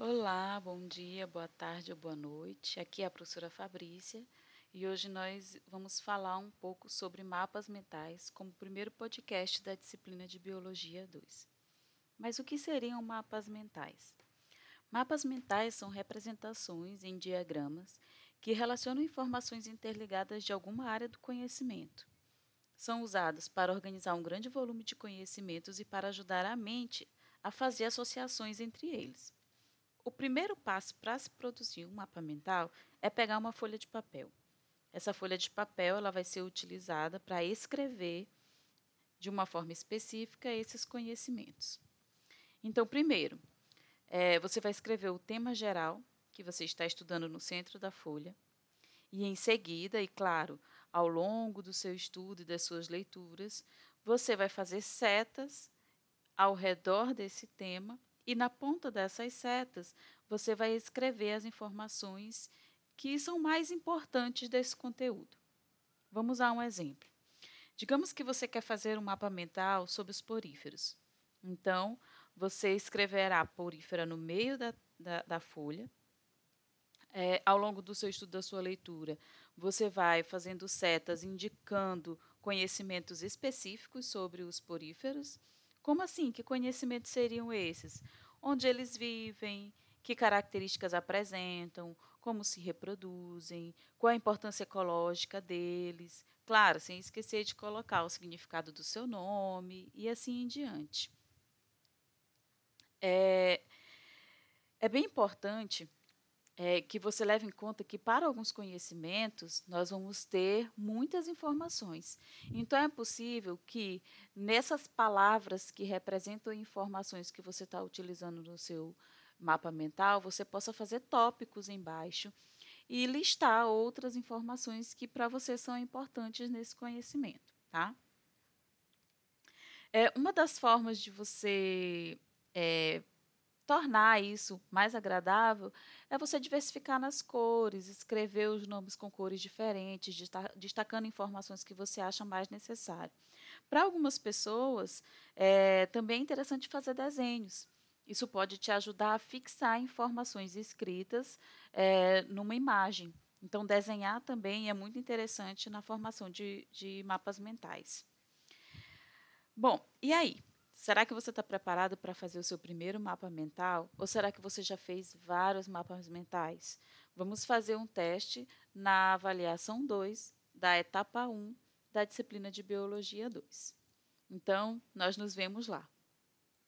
Olá, bom dia, boa tarde ou boa noite. Aqui é a professora Fabrícia e hoje nós vamos falar um pouco sobre mapas mentais como primeiro podcast da disciplina de Biologia 2. Mas o que seriam mapas mentais? Mapas mentais são representações em diagramas que relacionam informações interligadas de alguma área do conhecimento. São usados para organizar um grande volume de conhecimentos e para ajudar a mente a fazer associações entre eles. O primeiro passo para se produzir um mapa mental é pegar uma folha de papel. Essa folha de papel ela vai ser utilizada para escrever de uma forma específica esses conhecimentos. Então, primeiro, é, você vai escrever o tema geral que você está estudando no centro da folha, e em seguida, e claro, ao longo do seu estudo e das suas leituras, você vai fazer setas ao redor desse tema e na ponta dessas setas, você vai escrever as informações que são mais importantes desse conteúdo. Vamos a um exemplo. Digamos que você quer fazer um mapa mental sobre os poríferos. Então, você escreverá porífera no meio da, da, da folha. É, ao longo do seu estudo, da sua leitura, você vai fazendo setas indicando conhecimentos específicos sobre os poríferos como assim? Que conhecimentos seriam esses? Onde eles vivem, que características apresentam, como se reproduzem, qual a importância ecológica deles. Claro, sem esquecer de colocar o significado do seu nome e assim em diante. É, é bem importante é, que você leve em conta que, para alguns conhecimentos, nós vamos ter muitas informações. Então, é possível que, nessas palavras que representam informações que você está utilizando no seu mapa mental, você possa fazer tópicos embaixo e listar outras informações que para você são importantes nesse conhecimento, tá? É, uma das formas de você tornar isso mais agradável é você diversificar nas cores, escrever os nomes com cores diferentes, destacando informações que você acha mais necessário. Para algumas pessoas, é também é interessante fazer desenhos. Isso pode te ajudar a fixar informações escritas é, numa imagem. Então, desenhar também é muito interessante na formação de, de mapas mentais. Bom, e aí? Será que você está preparado para fazer o seu primeiro mapa mental? Ou será que você já fez vários mapas mentais? Vamos fazer um teste na avaliação 2 da etapa 1 da disciplina de Biologia 2. Então, nós nos vemos lá.